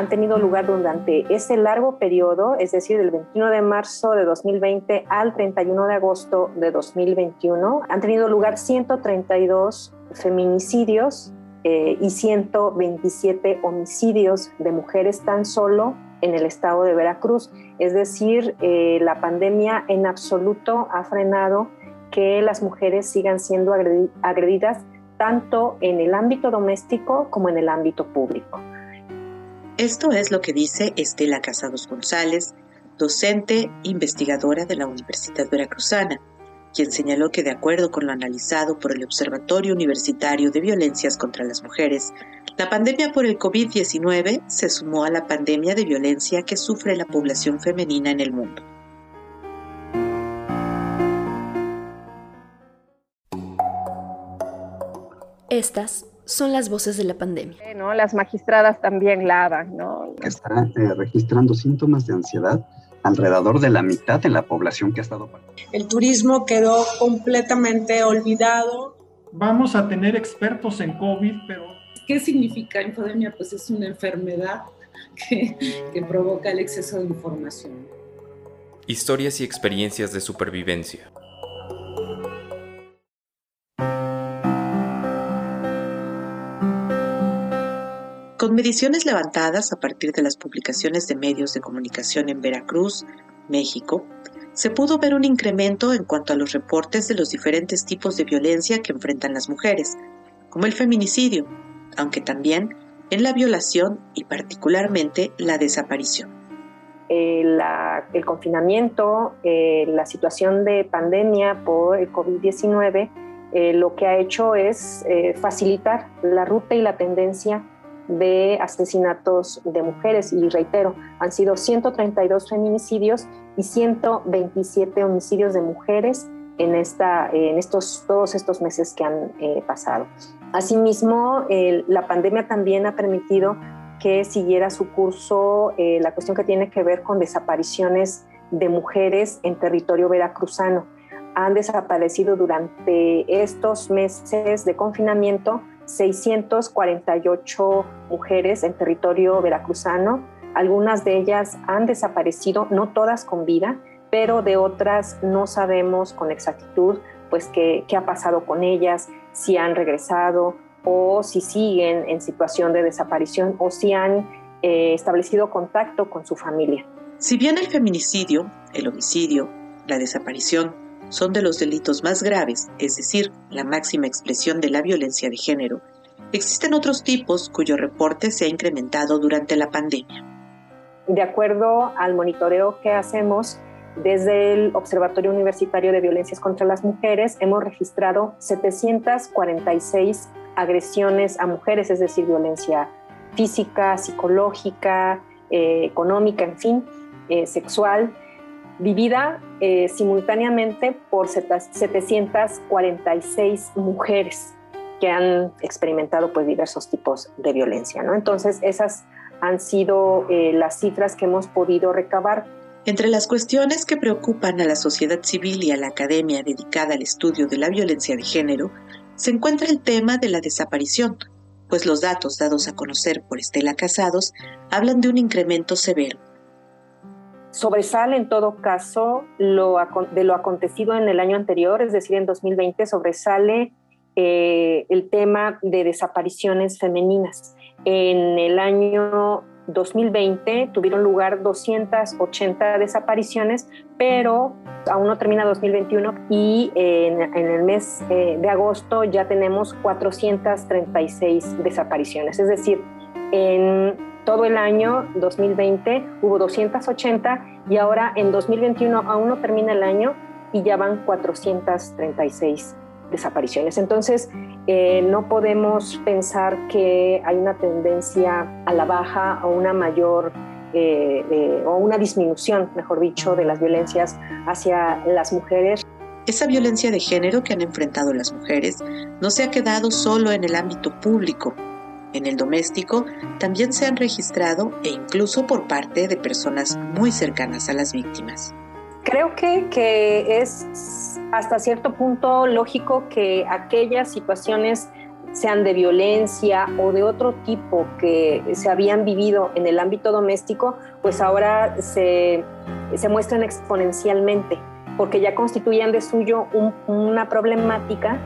han tenido lugar durante ese largo periodo, es decir, del 21 de marzo de 2020 al 31 de agosto de 2021. Han tenido lugar 132 feminicidios eh, y 127 homicidios de mujeres tan solo en el estado de Veracruz. Es decir, eh, la pandemia en absoluto ha frenado que las mujeres sigan siendo agredidas tanto en el ámbito doméstico como en el ámbito público. Esto es lo que dice Estela Casados González, docente investigadora de la Universidad Veracruzana, quien señaló que de acuerdo con lo analizado por el Observatorio Universitario de Violencias contra las Mujeres, la pandemia por el COVID-19 se sumó a la pandemia de violencia que sufre la población femenina en el mundo. Estas son las voces de la pandemia. ¿no? Las magistradas también lavan, ¿no? Está eh, registrando síntomas de ansiedad alrededor de la mitad de la población que ha estado. El turismo quedó completamente olvidado. Vamos a tener expertos en COVID, pero... ¿Qué significa infodemia? Pues es una enfermedad que, que provoca el exceso de información. Historias y experiencias de supervivencia. Con mediciones levantadas a partir de las publicaciones de medios de comunicación en Veracruz, México, se pudo ver un incremento en cuanto a los reportes de los diferentes tipos de violencia que enfrentan las mujeres, como el feminicidio, aunque también en la violación y particularmente la desaparición. Eh, el confinamiento, eh, la situación de pandemia por el COVID-19, eh, lo que ha hecho es facilitar la ruta y la tendencia de asesinatos de mujeres y reitero, han sido 132 feminicidios y 127 homicidios de mujeres en, esta, en estos, todos estos meses que han eh, pasado. Asimismo, la pandemia también ha permitido que siguiera su curso eh, la cuestión que tiene que ver con desapariciones de mujeres en territorio veracruzano. Han desaparecido durante estos meses de confinamiento 648 mujeres en territorio veracruzano. Algunas de ellas han desaparecido, no todas con vida, pero de otras no sabemos con exactitud pues qué, ha pasado con ellas, si han regresado o si siguen en situación de desaparición o si han eh, establecido contacto con su familia. Si bien el feminicidio, el homicidio, la desaparición son de los delitos más graves, es decir, la máxima expresión de la violencia de género, existen otros tipos cuyo reporte se ha incrementado durante la pandemia. De acuerdo al monitoreo que hacemos desde el Observatorio Universitario de Violencias contra las Mujeres, hemos registrado 746 agresiones a mujeres, es decir, violencia física, psicológica, eh, económica, en fin, eh, sexual, vivida eh, simultáneamente por 746 mujeres que han experimentado pues, diversos tipos de violencia. ¿no? Entonces, esas han sido eh, las cifras que hemos podido recabar. Entre las cuestiones que preocupan a la sociedad civil y a la academia dedicada al estudio de la violencia de género, se encuentra el tema de la desaparición, pues los datos dados a conocer por Estela Casados hablan de un incremento severo Sobresale en todo caso de lo acontecido en el año anterior, es decir, en 2020, sobresale eh, el tema de desapariciones femeninas. En el año 2020 tuvieron lugar 280 desapariciones, pero aún no termina 2021 y en, el mes eh, de agosto ya tenemos 436 desapariciones. Es decir, en todo el año 2020 hubo 280 y ahora en 2021 aún no termina el año y ya van 436 desapariciones. Entonces, eh, no podemos pensar que hay una tendencia a la baja o una mayor eh, eh, o una disminución, mejor dicho, de las violencias hacia las mujeres. Esa violencia de género que han enfrentado las mujeres no se ha quedado solo en el ámbito público, en el doméstico también se han registrado e incluso por parte de personas muy cercanas a las víctimas. Creo que, que es hasta cierto punto lógico que aquellas situaciones sean de violencia o de otro tipo que se habían vivido en el ámbito doméstico, pues ahora se, se muestran exponencialmente, porque ya constituyen de suyo una problemática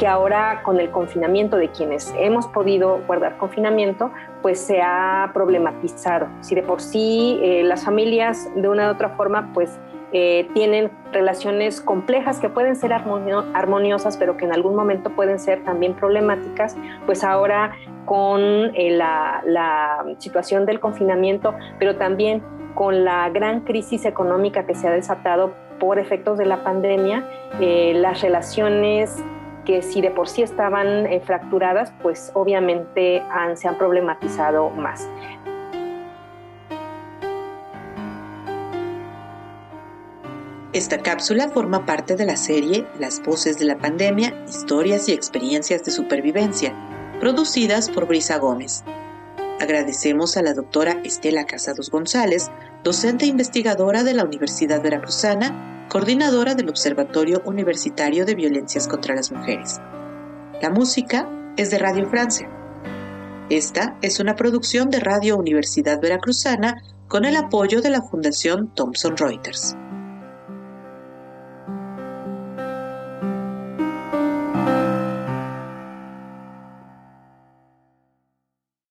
que ahora con el confinamiento de quienes hemos podido guardar confinamiento, pues se ha problematizado. Si de por sí eh, las familias de una u otra forma pues eh, tienen relaciones complejas que pueden ser armoniosas, pero que en algún momento pueden ser también problemáticas, pues ahora con eh, la, situación del confinamiento, pero también con la gran crisis económica que se ha desatado por efectos de la pandemia, las relaciones si de por sí estaban eh, fracturadas, pues obviamente se han problematizado más. Esta cápsula forma parte de la serie Las voces de la pandemia, historias y experiencias de supervivencia, producidas por Brisa Gómez. Agradecemos a la doctora Estela Casados González, docente investigadora de la Universidad Veracruzana, coordinadora del Observatorio Universitario de Violencias contra las Mujeres. La música es de Radio Francia. Esta es una producción de Radio Universidad Veracruzana con el apoyo de la Fundación Thomson Reuters.